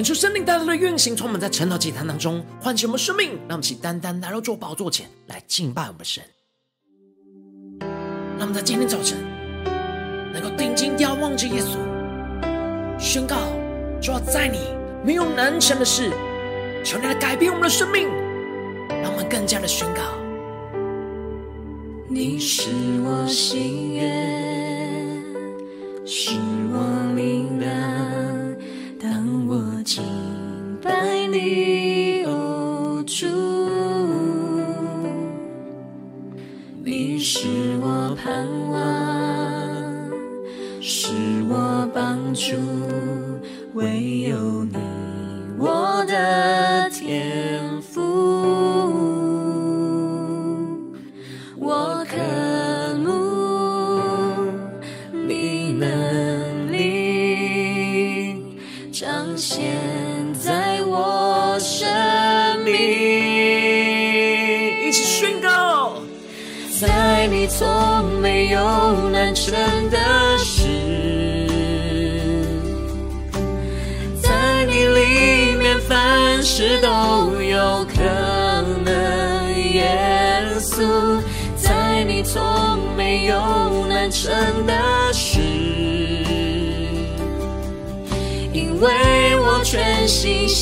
恳求圣灵大大的运行，充满在晨祷祭坛当中，唤醒我们生命，让我们起单单来到主宝座前来敬拜我们神。让我们在今天早晨能够定睛仰望着耶稣，宣告：主要在你没有难成的事，求你来改变我们的生命，让我们更加的宣告：你是我心愿，是我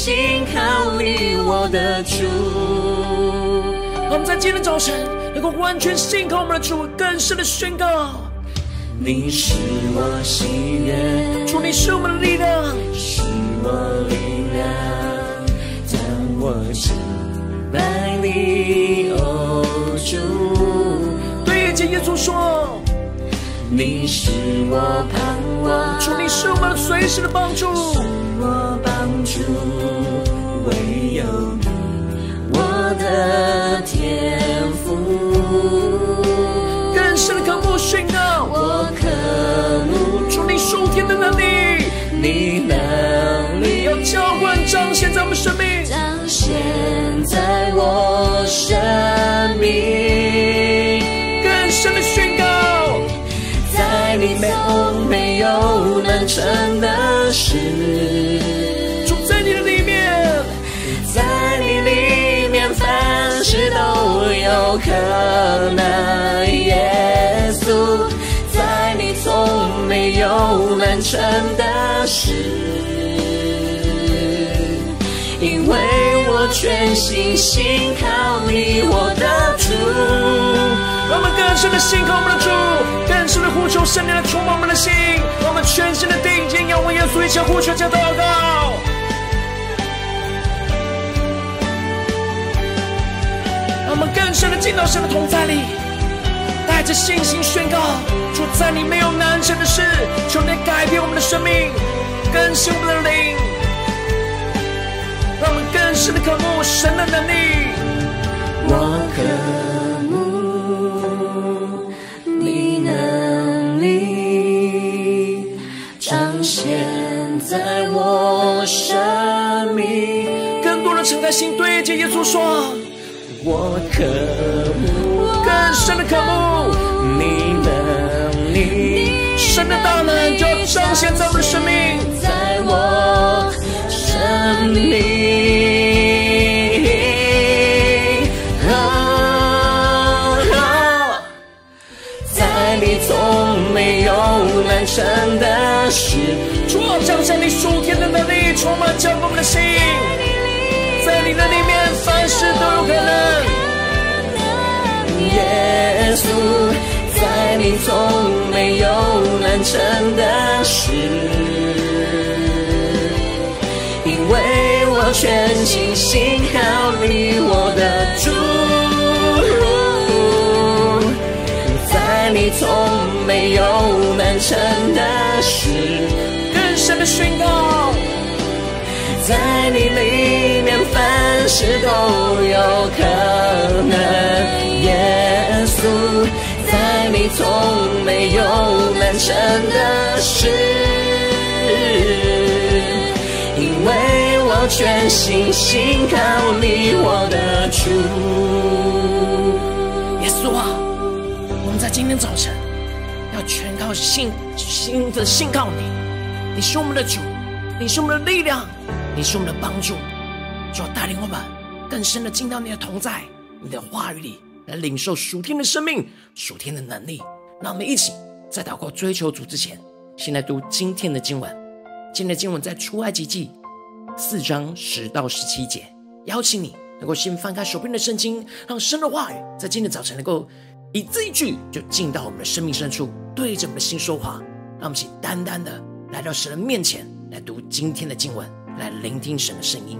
信靠你，我的主。我们在今天早晨。能够完全信靠我们的主，更深的宣告：你是我心愿，主，你是我们的力量，是我力量。当我敬拜你，哦主，对着耶稣说：你是我盼望，主，你是我们随时的帮助，是我帮助，唯有你，我的天赋。更深的渴慕宣告，我渴慕。主你属天的能力，你能力。要浇灌彰显在我们生命，彰显在我生命。更深的宣告，在你从没有难成的事，那。耶稣，在你从没有难成的事，因为我全心信靠你，我的主。让我们更深的信靠我们的主，更深的呼求圣灵来充满我们的心我们全新的定义要为耶稣。一起呼求，加祷告。让我们更深的进到神的同在里，带着信心宣告：主在你没有难成的事，求你改变我们的生命，更新我们的灵，让我们更深的渴慕神的能力。我渴慕你能力彰显在我生命，更多的敞开心对着耶稣说。我渴慕更深的渴慕，你能力，神的大能就彰显在我们的生命，在我生命，在你从没有难成的事，主啊，彰显你属天的能力，充满交给我们的心。在你的里面，凡事都有可能。耶稣，在你从没有难成的事，因为我全心信靠你，我的主。在你从没有难成的事，更深的宣告。在你里面，凡事都有可能。从没有难成的事，因为我全心信靠你，我的主。耶稣啊，我们在今天早晨要全靠信心的信靠你，你是我们的主，你是我们的力量。你是我们的帮助，就要带领我们更深的进到你的同在、你的话语里，来领受属天的生命、属天的能力。让我们一起在祷告、追求主之前，先来读今天的经文。今天的经文在出埃及记四章十到十七节。邀请你能够先翻开手边的圣经，让神的话语在今天早晨能够一字一句就进到我们的生命深处，对着我们的心说话。让我们一起单单的来到神的面前，来读今天的经文。来聆听神的声音。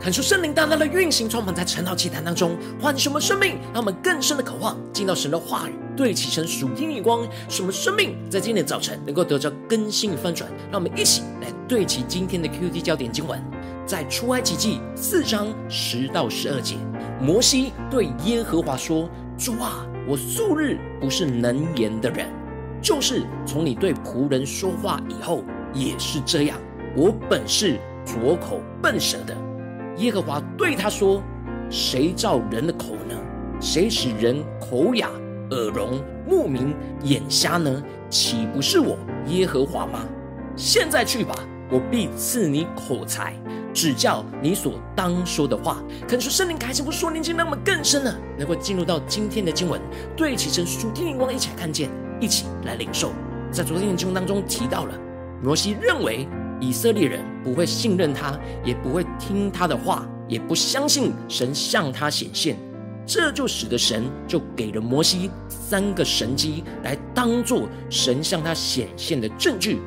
恳求圣灵大大的运行，充满在晨祷祭坛当中，唤醒我们生命，让我们更深的渴望进到神的话语，对齐神属天的光，使我们生命在今天的早晨能够得着更新与翻转。让我们一起来对齐今天的 QT 焦点经文，在出埃及记四章十到十二节，摩西对耶和华说：“主啊，我素日不是能言的人，就是从你对仆人说话以后，也是这样。我本是拙口笨舌的。”耶和华对他说：“谁造人的口呢？谁使人口哑、耳聋、目明、眼瞎呢？岂不是我耶和华吗？现在去吧，我必赐你口才，指教你所当说的话。恳求圣灵开启我们属灵经，让我们更深的能够进入到今天的经文，对齐神属天灵光，一起来看见，一起来领受。在昨天的经文当中提到了，摩西认为。”以色列人不会信任他，也不会听他的话，也不相信神向他显现，这就使得神就给了摩西三个神迹来当做神向他显现的证据。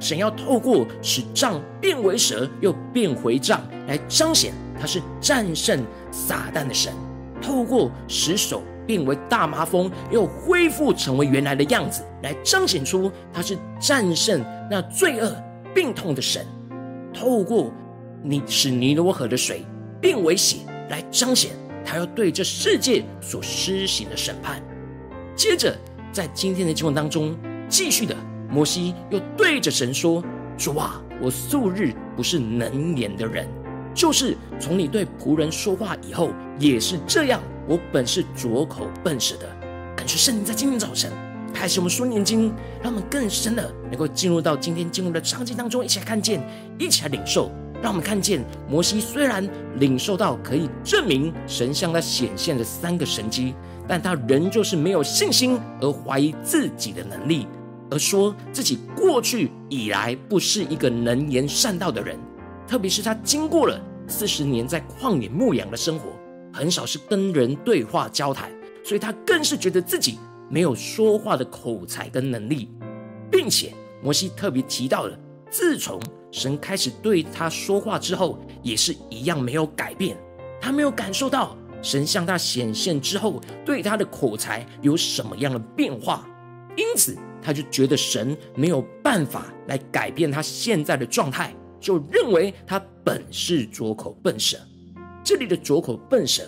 神要透过使杖变为蛇，又变回杖，来彰显他是战胜撒旦的神；透过使手变为大麻风，又恢复成为原来的样子，来彰显出他是战胜那罪恶。病痛的神，透过你使尼罗河的水变为血，来彰显他要对这世界所施行的审判。接着，在今天的经文当中，继续的摩西又对着神说：“主啊，我素日不是能言的人，就是从你对仆人说话以后，也是这样。我本是拙口笨舌的。感谢圣灵在今天早晨。”开始我们说念经，让我们更深的能够进入到今天进入的场景当中，一起来看见，一起来领受。让我们看见摩西虽然领受到可以证明神向他显现的三个神迹，但他仍旧是没有信心而怀疑自己的能力，而说自己过去以来不是一个能言善道的人。特别是他经过了四十年在旷野牧羊的生活，很少是跟人对话交谈，所以他更是觉得自己。没有说话的口才跟能力，并且摩西特别提到了，自从神开始对他说话之后，也是一样没有改变。他没有感受到神向他显现之后，对他的口才有什么样的变化，因此他就觉得神没有办法来改变他现在的状态，就认为他本是拙口笨舌。这里的拙口笨舌，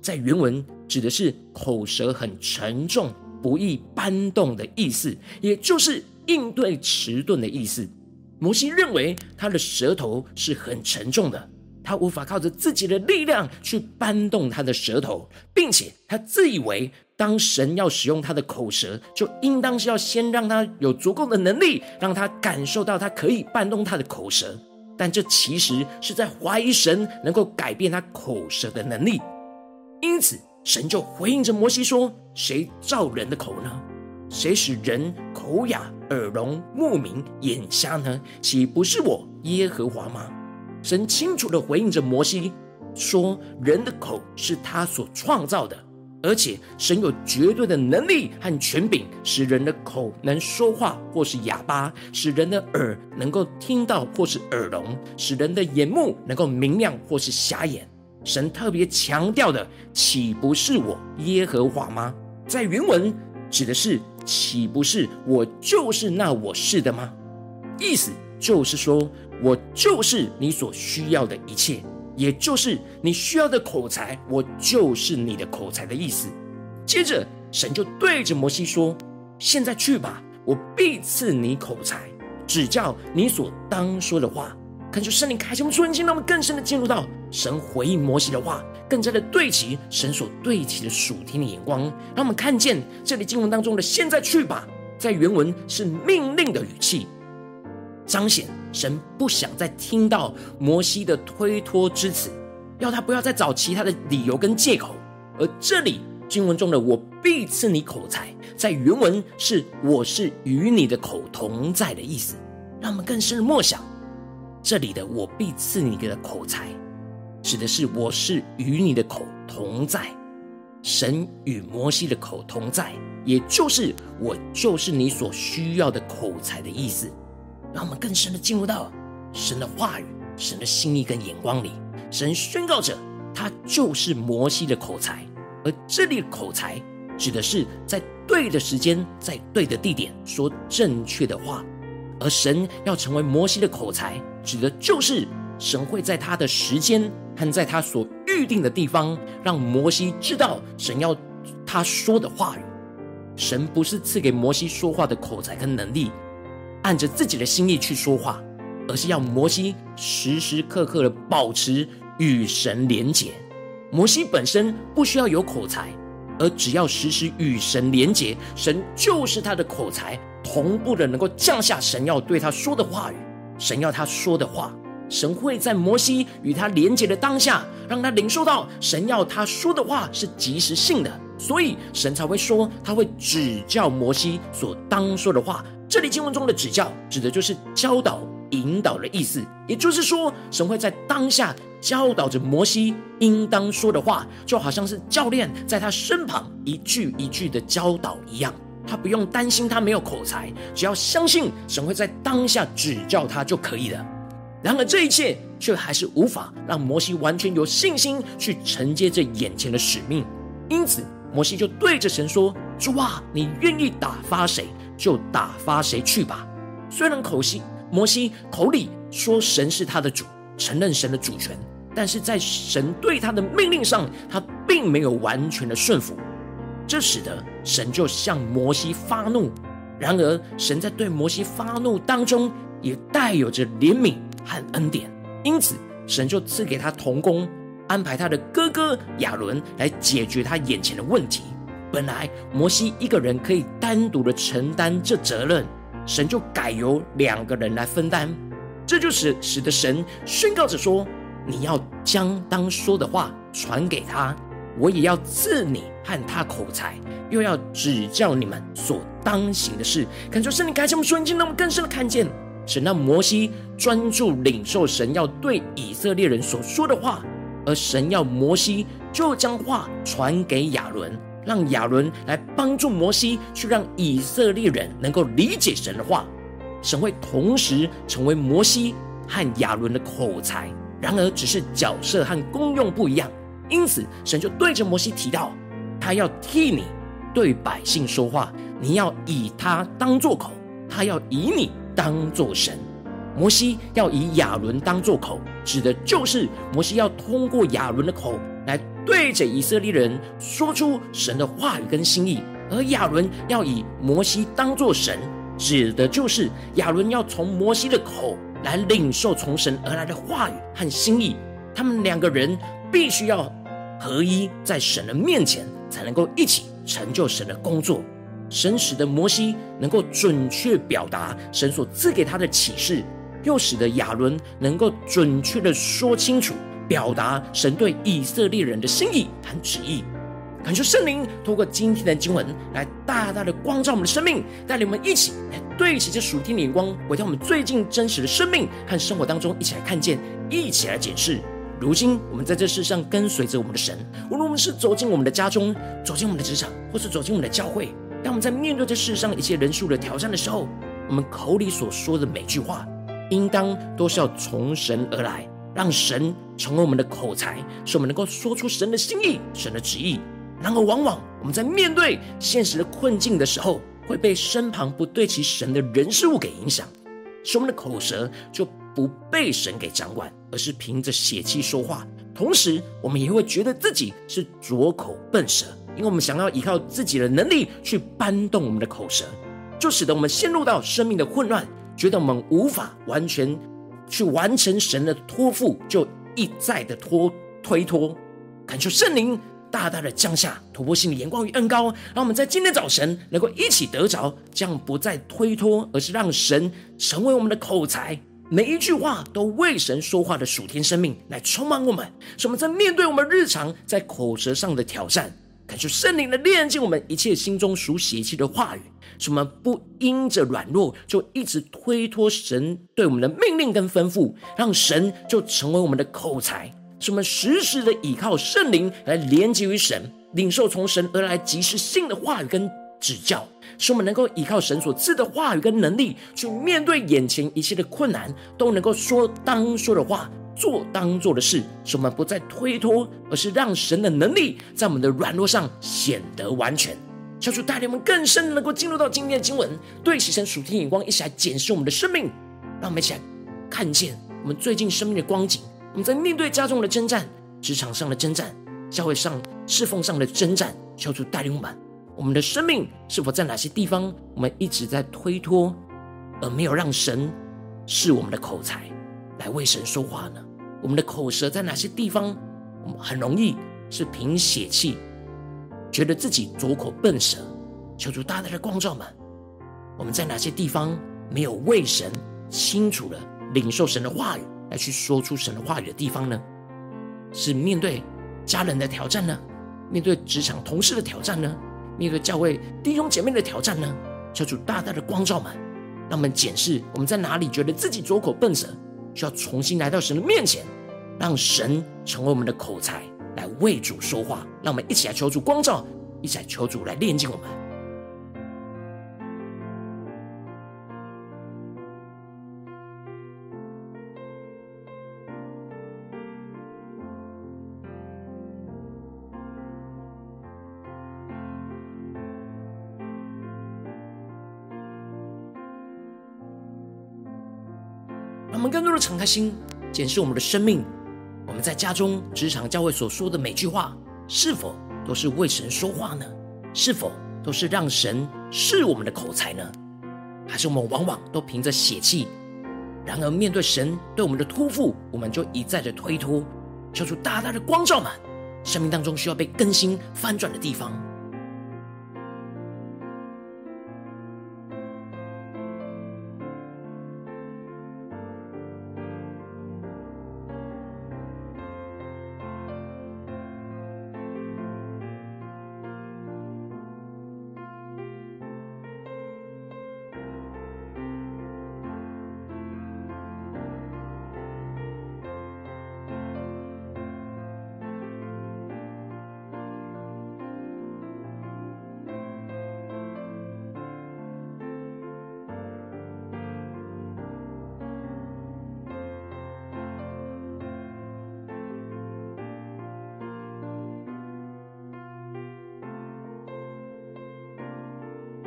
在原文指的是口舌很沉重。不易搬动的意思，也就是应对迟钝的意思。摩西认为他的舌头是很沉重的，他无法靠着自己的力量去搬动他的舌头，并且他自以为当神要使用他的口舌，就应当是要先让他有足够的能力，让他感受到他可以搬动他的口舌。但这其实是在怀疑神能够改变他口舌的能力，因此。神就回应着摩西说：“谁造人的口呢？谁使人口哑、耳聋、目明、眼瞎呢？岂不是我耶和华吗？”神清楚地回应着摩西说：“人的口是他所创造的，而且神有绝对的能力和权柄，使人的口能说话或是哑巴，使人的耳能够听到或是耳聋，使人的眼目能够明亮或是瞎眼。”神特别强调的，岂不是我耶和华吗？在原文指的是，岂不是我就是那我是的吗？意思就是说，我就是你所需要的一切，也就是你需要的口才，我就是你的口才的意思。接着，神就对着摩西说：“现在去吧，我必赐你口才，指教你所当说的话。”恳求圣灵开启我们属灵心，让我们更深的进入到神回应摩西的话，更加的对齐神所对齐的属天的眼光，让我们看见这里经文当中的“现在去吧”，在原文是命令的语气，彰显神不想再听到摩西的推脱之词，要他不要再找其他的理由跟借口。而这里经文中的“我必赐你口才”，在原文是“我是与你的口同在”的意思，让我们更深的默想。这里的“我必赐你的口才”，指的是我是与你的口同在，神与摩西的口同在，也就是我就是你所需要的口才的意思。让我们更深的进入到神的话语、神的心意跟眼光里。神宣告着，他就是摩西的口才，而这里的口才指的是在对的时间，在对的地点说正确的话。而神要成为摩西的口才，指的就是神会在他的时间和在他所预定的地方，让摩西知道神要他说的话语。神不是赐给摩西说话的口才跟能力，按着自己的心意去说话，而是要摩西时时刻刻的保持与神连结。摩西本身不需要有口才，而只要时时与神连结，神就是他的口才。同步的能够降下神要对他说的话语，神要他说的话，神会在摩西与他连结的当下，让他领受到神要他说的话是及时性的，所以神才会说他会指教摩西所当说的话。这里经文中的指教，指的就是教导、引导的意思，也就是说，神会在当下教导着摩西应当说的话，就好像是教练在他身旁一句一句的教导一样。他不用担心他没有口才，只要相信神会在当下指教他就可以了。然而这一切却还是无法让摩西完全有信心去承接这眼前的使命。因此，摩西就对着神说：“主啊，你愿意打发谁就打发谁去吧。”虽然口西摩西口里说神是他的主，承认神的主权，但是在神对他的命令上，他并没有完全的顺服。这使得神就向摩西发怒，然而神在对摩西发怒当中，也带有着怜悯和恩典，因此神就赐给他同工，安排他的哥哥亚伦来解决他眼前的问题。本来摩西一个人可以单独的承担这责任，神就改由两个人来分担，这就是使得神宣告着说：“你要将当说的话传给他。”我也要赐你和他口才，又要指教你们所当行的事。感受圣灵开启我们瞬间，让我们更深的看见神让摩西专注领受神要对以色列人所说的话，而神要摩西就将话传给亚伦，让亚伦来帮助摩西去让以色列人能够理解神的话。神会同时成为摩西和亚伦的口才，然而只是角色和功用不一样。因此，神就对着摩西提到，他要替你对百姓说话，你要以他当作口，他要以你当作神。摩西要以亚伦当作口，指的就是摩西要通过亚伦的口来对着以色列人说出神的话语跟心意；而亚伦要以摩西当作神，指的就是亚伦要从摩西的口来领受从神而来的话语和心意。他们两个人。必须要合一，在神的面前，才能够一起成就神的工作。神使得摩西能够准确表达神所赐给他的启示，又使得亚伦能够准确的说清楚，表达神对以色列人的心意和旨意。感谢圣灵透过今天的经文，来大大的光照我们的生命，带领我们一起来对齐这属天的眼光，回到我们最近真实的生命和生活当中，一起来看见，一起来检视。如今，我们在这世上跟随着我们的神，无论我们是走进我们的家中，走进我们的职场，或是走进我们的教会，当我们在面对这世上一切人数的挑战的时候，我们口里所说的每句话，应当都是要从神而来，让神成为我们的口才，使我们能够说出神的心意、神的旨意。然而，往往我们在面对现实的困境的时候，会被身旁不对齐神的人事物给影响，使我们的口舌就不被神给掌管，而是凭着血气说话。同时，我们也会觉得自己是拙口笨舌，因为我们想要依靠自己的能力去搬动我们的口舌，就使得我们陷入到生命的混乱，觉得我们无法完全去完成神的托付，就一再的拖推脱。恳求圣灵大大的降下突破性的眼光与恩膏，让我们在今天早晨能够一起得着，这样不再推脱，而是让神成为我们的口才。每一句话都为神说话的属天生命来充满我们，使我们在面对我们日常在口舌上的挑战，感受圣灵的炼净我们一切心中属血气的话语，使我们不因着软弱就一直推脱神对我们的命令跟吩咐，让神就成为我们的口才，使我们时时的倚靠圣灵来连接于神，领受从神而来即时性的话语跟指教。使我们能够依靠神所赐的话语跟能力，去面对眼前一切的困难，都能够说当说的话，做当做的事，使我们不再推脱，而是让神的能力在我们的软弱上显得完全。求主带领我们更深能够进入到今天的经文，对齐神属天眼光，一起来检视我们的生命，让我们一起来看见我们最近生命的光景。我们在面对家中的征战、职场上的征战、教会上侍奉上的征战，求主带领我们。我们的生命是否在哪些地方，我们一直在推脱，而没有让神是我们的口才来为神说话呢？我们的口舌在哪些地方，我们很容易是凭血气，觉得自己拙口笨舌。求主大大的光照们，我们在哪些地方没有为神清楚的领受神的话语，来去说出神的话语的地方呢？是面对家人的挑战呢？面对职场同事的挑战呢？面对教会弟兄姐妹的挑战呢？求主大大的光照们，让我们检视我们在哪里觉得自己拙口笨舌，需要重新来到神的面前，让神成为我们的口才，来为主说话。让我们一起来求主光照，一起来求主来炼净。我们开心，检视我们的生命。我们在家中、职场、教会所说的每句话，是否都是为神说话呢？是否都是让神是我们的口才呢？还是我们往往都凭着血气？然而面对神对我们的托付，我们就一再的推脱，求出大大的光照满生命当中需要被更新翻转的地方。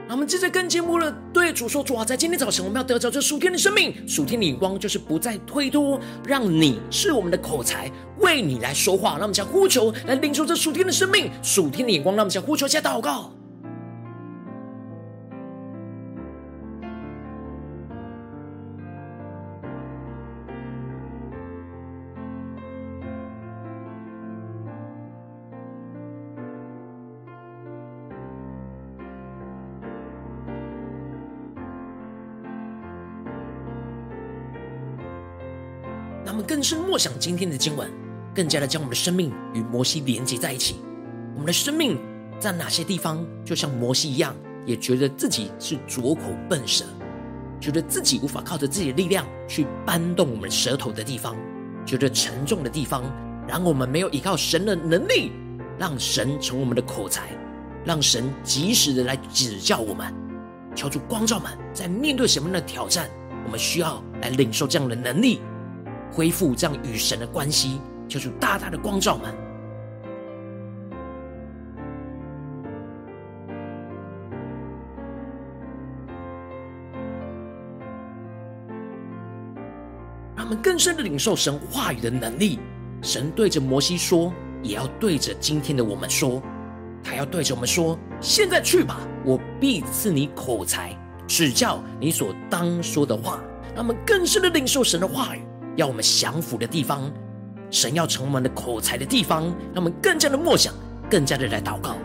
我们接着跟节目的，对主说：主啊，在今天早晨，我们要得着这属天的生命，属天的眼光，就是不再推脱，让你是我们的口才，为你来说话。让我们将呼求来领受这属天的生命，属天的眼光。让我们将呼求下祷告。是默想今天的经文，更加的将我们的生命与摩西连接在一起。我们的生命在哪些地方，就像摩西一样，也觉得自己是拙口笨舌，觉得自己无法靠着自己的力量去搬动我们舌头的地方，觉得沉重的地方，然后我们没有依靠神的能力，让神成为我们的口才，让神及时的来指教我们。求主光照们，在面对什么样的挑战，我们需要来领受这样的能力。恢复这样与神的关系，求主大大的光照们，让我们更深的领受神话语的能力。神对着摩西说，也要对着今天的我们说，他要对着我们说：现在去吧，我必赐你口才，指教你所当说的话。让我们更深的领受神的话语。要我们降服的地方，神要成我们的口才的地方，让我们更加的默想，更加的来祷告。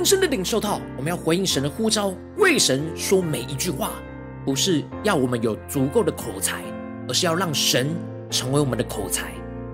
更深的领受到，我们要回应神的呼召，为神说每一句话，不是要我们有足够的口才，而是要让神成为我们的口才。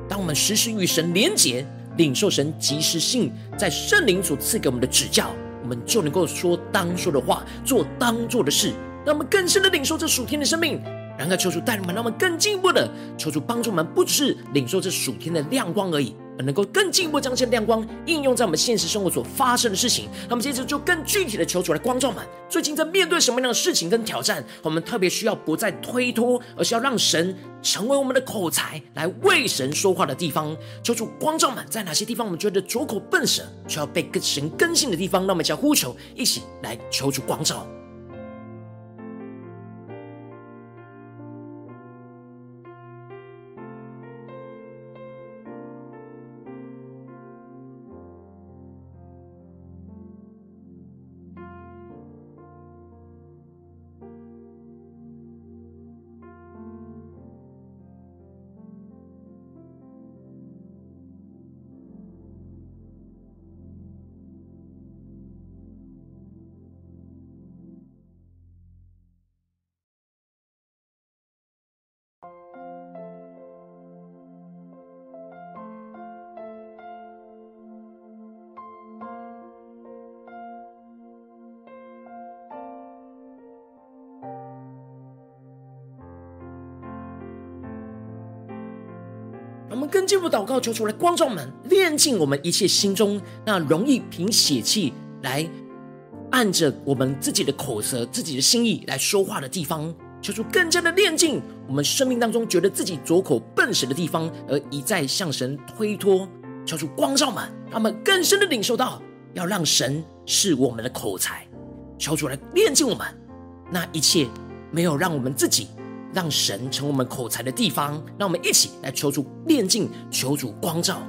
当我们时时与神连结，领受神及时性在圣灵所赐给我们的指教，我们就能够说当说的话，做当做的事。让我们更深的领受这属天的生命。然而，求主带领我们，让我们更进一步的求主帮助我们，不只是领受这属天的亮光而已，而能够更进一步将这亮光应用在我们现实生活所发生的事情。那么，接着就更具体的求主来光照们，最近在面对什么样的事情跟挑战，我们特别需要不再推脱，而是要让神成为我们的口才，来为神说话的地方。求主光照们，在哪些地方我们觉得拙口笨舌，需要被神更新的地方，让我们将呼求一起来求主光照。我们更进一步祷告，求主来光照我们，炼净我们一切心中那容易凭血气来按着我们自己的口舌、自己的心意来说话的地方。求主更加的炼净我们生命当中觉得自己拙口笨舌的地方，而一再向神推脱。求主光照我们，让我们更深的领受到，要让神是我们的口才。求主来炼净我们那一切没有让我们自己。让神成我们口才的地方，让我们一起来求主炼净，求主光照，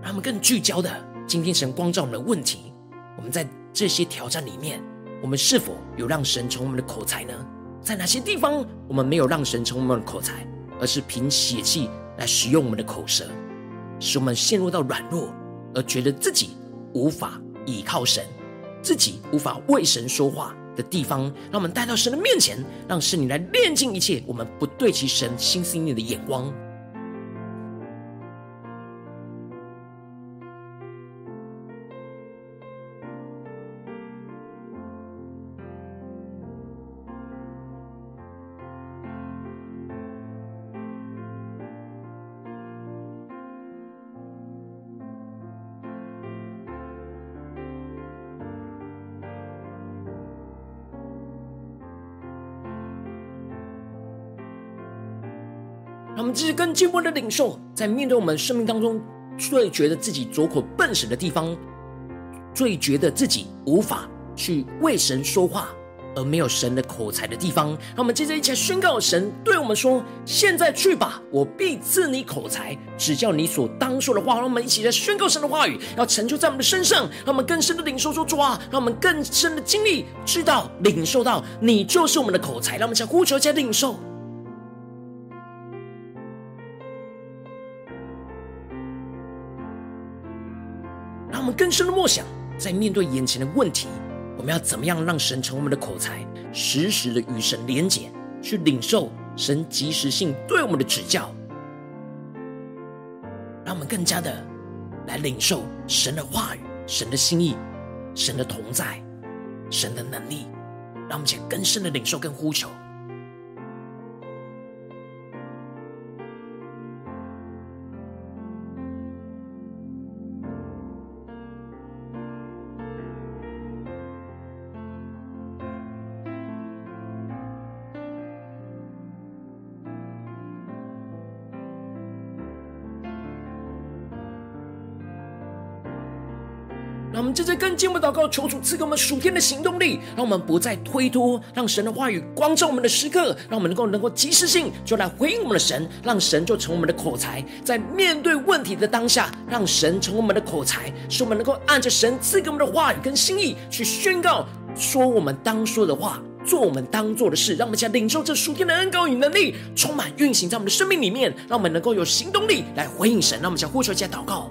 让我们更聚焦的，今天神光照我们的问题。我们在这些挑战里面，我们是否有让神成我们的口才呢？在哪些地方我们没有让神成我们的口才，而是凭血气来使用我们的口舌，使我们陷入到软弱？而觉得自己无法倚靠神，自己无法为神说话的地方，让我们带到神的面前，让神你来炼净一切我们不对其神心思念的眼光。让我们继续更进一步的领受，在面对我们生命当中最觉得自己拙口笨舌的地方，最觉得自己无法去为神说话而没有神的口才的地方，让我们接着一起来宣告神对我们说：“现在去吧，我必赐你口才，指教你所当说的话。”让我们一起来宣告神的话语，要成就在我们的身上，让我们更深的领受说主啊，让我们更深的经历，知道领受到你就是我们的口才，让我们将呼求加领受。我们更深的默想，在面对眼前的问题，我们要怎么样让神成为我们的口才，时时的与神连结，去领受神及时性对我们的指教，让我们更加的来领受神的话语、神的心意、神的同在、神的能力，让我们且更深的领受跟呼求。让我们接着更进一步祷告，求主赐给我们属天的行动力，让我们不再推脱，让神的话语光照我们的时刻，让我们能够能够及时性就来回应我们的神，让神就成为我们的口才，在面对问题的当下，让神成为我们的口才，使我们能够按着神赐给我们的话语跟心意去宣告，说我们当说的话，做我们当做的事，让我们想领受这属天的恩膏与能力，充满运行在我们的生命里面，让我们能够有行动力来回应神。让我们想呼求一下祷告。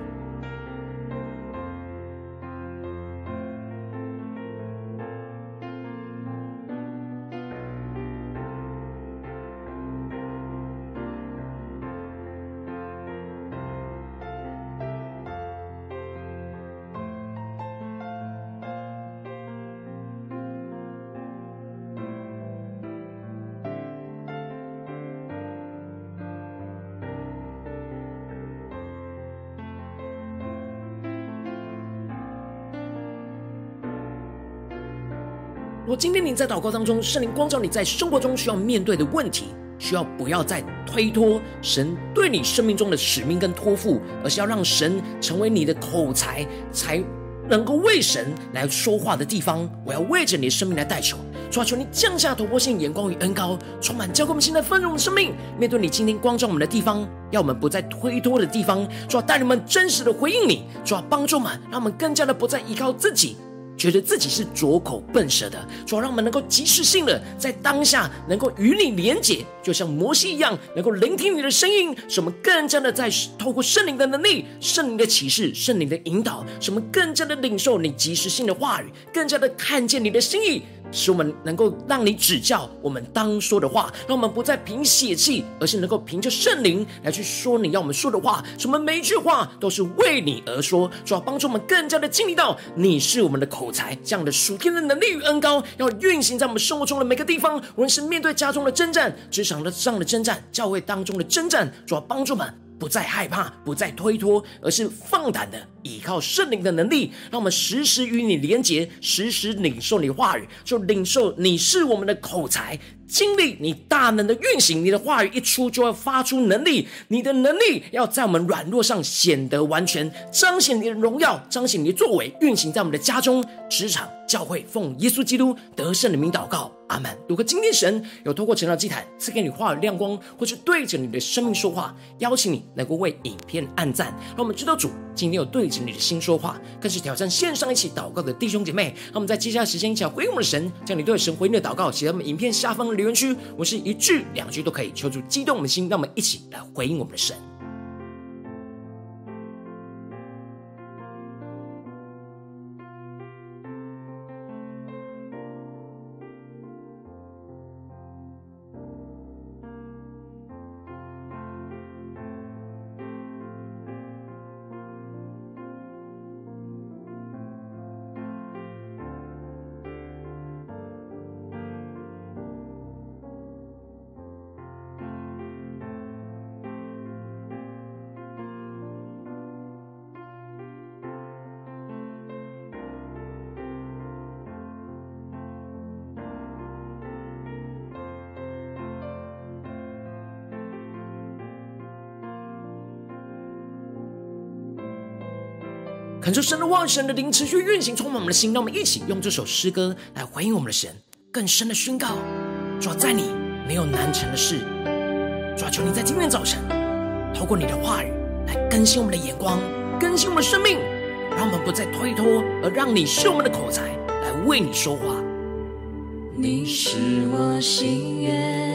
今天你在祷告当中，圣灵光照你在生活中需要面对的问题，需要不要再推脱神对你生命中的使命跟托付，而是要让神成为你的口才，才能够为神来说话的地方。我要为着你的生命来代求，主啊，求你降下突破性眼光与恩膏，充满教灌我们现在丰盛的生命。面对你今天光照我们的地方，要我们不再推脱的地方，主啊，带领我们真实的回应你，主啊，帮助我们，让我们更加的不再依靠自己。觉得自己是拙口笨舌的，主要让我们能够及时性的在当下能够与你连结，就像摩西一样，能够聆听你的声音，使我们更加的在透过圣灵的能力、圣灵的启示、圣灵的引导，使我们更加的领受你及时性的话语，更加的看见你的心意。使我们能够让你指教我们当说的话，让我们不再凭血气，而是能够凭着圣灵来去说你要我们说的话。使我们每一句话都是为你而说，主要帮助我们更加的经历到你是我们的口才，这样的属天的能力与恩高，要运行在我们生活中的每个地方。无论是面对家中的征战、职场的上的征战、教会当中的征战，主要帮助我们。不再害怕，不再推脱，而是放胆的倚靠圣灵的能力，让我们时时与你连结，时时领受你话语，就领受你是我们的口才。经历你大能的运行，你的话语一出就要发出能力，你的能力要在我们软弱上显得完全，彰显你的荣耀，彰显你的作为，运行在我们的家中、职场、教会，奉耶稣基督得胜的名祷告，阿门。如果今天神有透过成长祭坛赐给你话语亮光，或是对着你的生命说话，邀请你能够为影片按赞，让我们知道主今天有对着你的心说话，更是挑战线上一起祷告的弟兄姐妹。让我们在接下来时间一起来回应我们的神，将你对神回应的祷告写在我们影片下方的留言区，我是一句两句都可以，求主激动我们的心，让我们一起来回应我们的神。恳求神的话、神的灵持续运行，充满我们的心。让我们一起用这首诗歌来回应我们的神，更深的宣告：主在你没有难成的事。主求你在今天早晨，透过你的话语来更新我们的眼光，更新我们的生命，让我们不再推脱，而让你是我们的口才来为你说话。你是我心愿，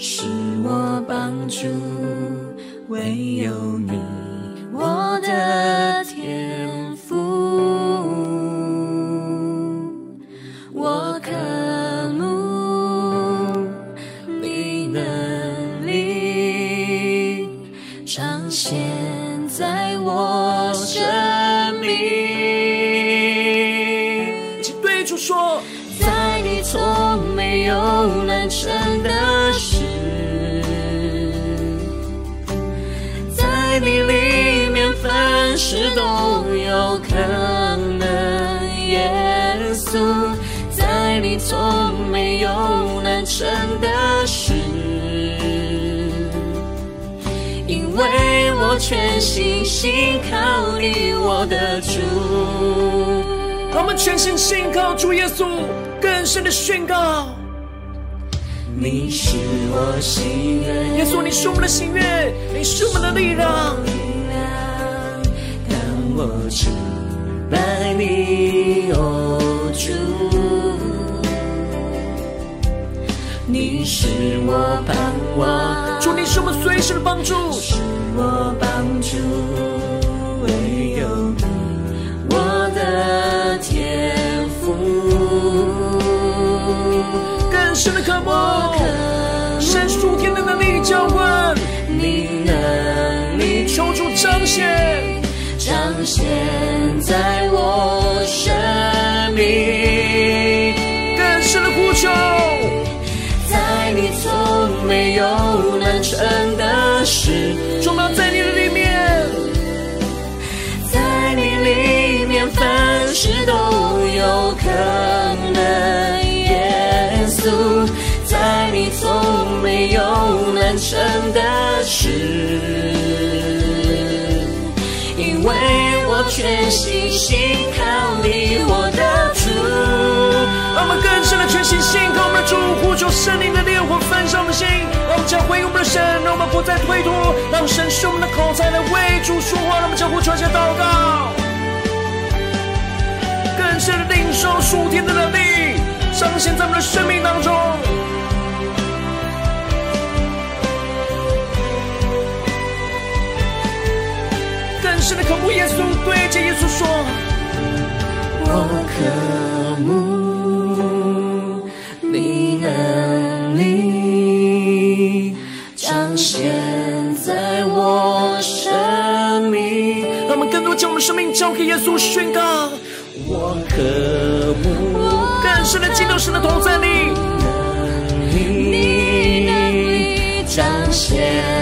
是我帮助，唯有你，主耶稣，更深的宣告。你是我心愿，耶稣，你是我们的心愿，你是我们的力量。当我敬拜你，哦主，你是我盼望，主，你是我们随时的帮助，深的渴慕，神属天的能力浇灌，你能力求主彰显，彰显在我生全心信靠你，我的主。让我们更深的全心信靠我们的主，呼求圣灵的烈火焚烧我们的心，让我们将回我们的神，让我们不再推脱，让神使我们的口才来为主说话，让我们将呼求一下祷告，更深的领受属天的能力。彰显在我们的生命当中，深的渴慕耶稣，对着耶稣说：“我渴慕你能力彰显在我生命。”让我们更多将我们的生命交给耶稣，宣告：“我渴慕。”更深的进入神的同在里，你能力彰显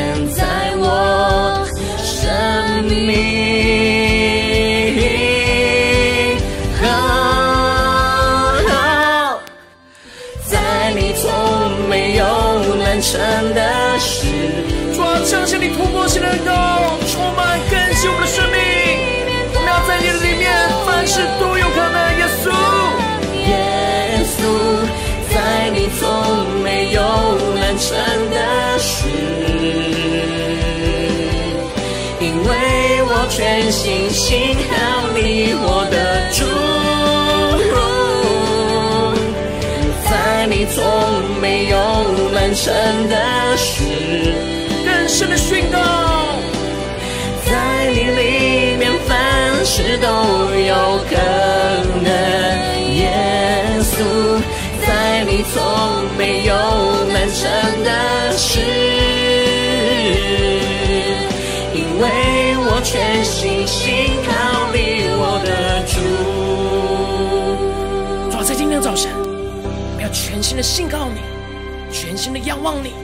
全心信靠你，我的主。在你从没有完成的事，更深的宣告，在你里面凡事都有可能。耶稣，在你从没有完成的事，全心信靠你，我的主。主啊，在今天早晨，我们要全心的信靠你，全心的仰望你。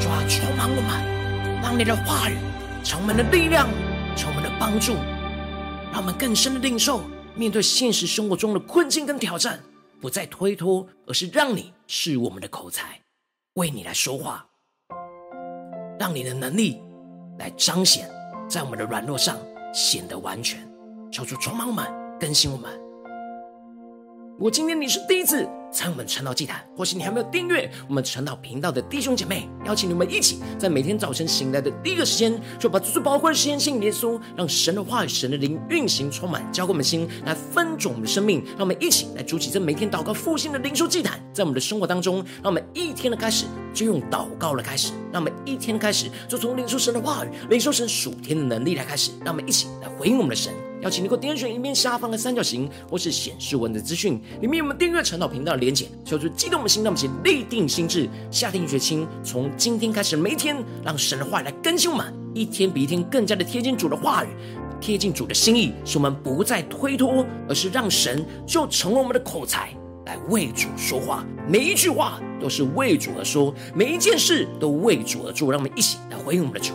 主啊，充满我们，让你的话语成我们的力量，成我们的帮助，让我们更深的领受。面对现实生活中的困境跟挑战，不再推脱，而是让你是我们的口才，为你来说话，让你的能力来彰显在我们的软弱上显得完全。求主充满我们，更新我们。我今天你是第一次参与我们晨祷祭坛，或是你还没有订阅我们晨祷频道的弟兄姐妹，邀请你们一起在每天早晨醒来的第一个时间，就把最宝贵的时间献给耶稣，让神的话语、神的灵运行充满，浇灌我们心，来分种我们的生命。让我们一起来筑起这每天祷告复兴的灵修祭坛，在我们的生活当中，让我们一天的开始就用祷告来开始，让我们一天开始就从领受神的话语、领受神属天的能力来开始，让我们一起来回应我们的神。邀请你给我点选一面下方的三角形，或是显示文字资讯，里面有我们订阅陈祷频道的连结，求主激动我们的心，让我们先立定心志，下定决心，从今天开始每一天，让神的话语来更新我们，一天比一天更加的贴近主的话语，贴近主的心意，使我们不再推脱，而是让神就成为我们的口才，来为主说话，每一句话都是为主而说，每一件事都为主而做，让我们一起来回应我们的主。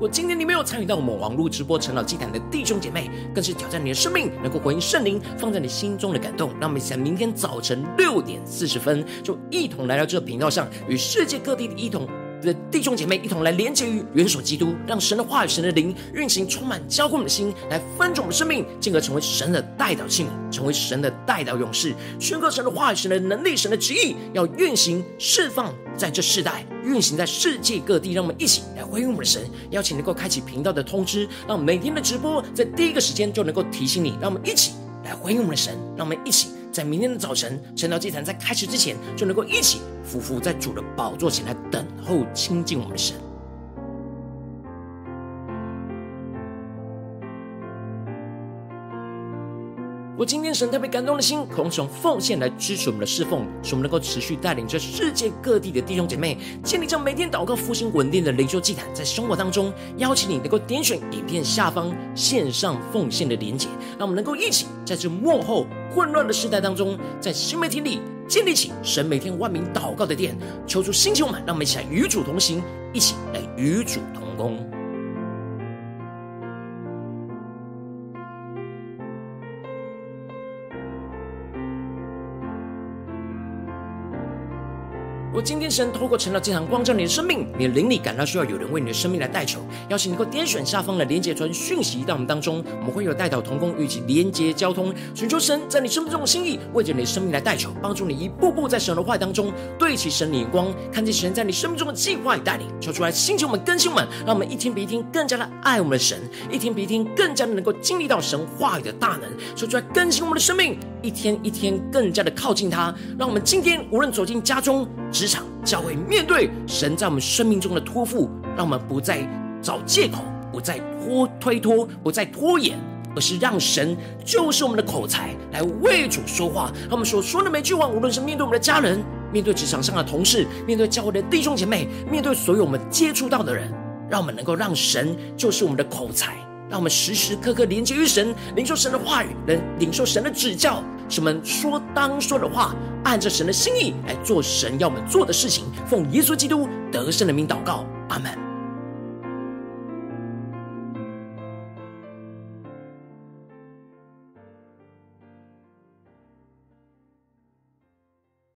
我今天你没有参与到我们网络直播成老祭坛的弟兄姐妹，更是挑战你的生命，能够回应圣灵放在你心中的感动。让我们在明天早晨六点四十分，就一同来到这个频道上，与世界各地的一同的弟兄姐妹一同来连接于元首基督，让神的话语、神的灵运行，充满浇灌我们的心，来分盛我们的生命，进而成为神的代祷器皿，成为神的代祷勇士，宣告神的话语、神的能力、神的旨意，要运行释放。在这世代运行在世界各地，让我们一起来回应我们的神。邀请能够开启频道的通知，让每天的直播在第一个时间就能够提醒你。让我们一起来回应我们的神，让我们一起在明天的早晨神道祭坛在开始之前，就能够一起匍匐在主的宝座前来等候亲近我们的神。我今天神特别感动的心，渴望奉献来支持我们的侍奉，使我们能够持续带领着世界各地的弟兄姐妹建立这每天祷告复兴稳定的灵修祭坛，在生活当中邀请你能够点选影片下方线上奉献的连结，让我们能够一起在这幕后混乱的时代当中，在新媒体里建立起神每天万名祷告的殿，求主兴起我们，让我们一起来与主同行，一起来与主同工。我今天神透过晨祷祭坛光照你的生命，你的灵里感到需要有人为你的生命来代求，邀请能够点选下方的连结传讯息到我们当中，我们会有代祷同工与其连结交通，寻求神在你生命中的心意，为着你的生命来代求，帮助你一步步在神的话当中对齐神的眼光，看见神在你生命中的计划与带领，求出来兴起我们更新们，让我们一天比一天更加的爱我们的神，一天比一天更加的能够经历到神话语的大能，求出来更新我们的生命，一天一天更加的靠近他，让我们今天无论走进家中。职场教会面对神在我们生命中的托付，让我们不再找借口，不再拖推脱，不再拖延，而是让神就是我们的口才，来为主说话。让我们所说的每句话，无论是面对我们的家人，面对职场上的同事，面对教会的弟兄姐妹，面对所有我们接触到的人，让我们能够让神就是我们的口才，让我们时时刻刻连接于神，领受神的话语，能领受神的指教。什么说当说的话，按着神的心意来做神要我们做的事情。奉耶稣基督得胜的名祷告，阿门。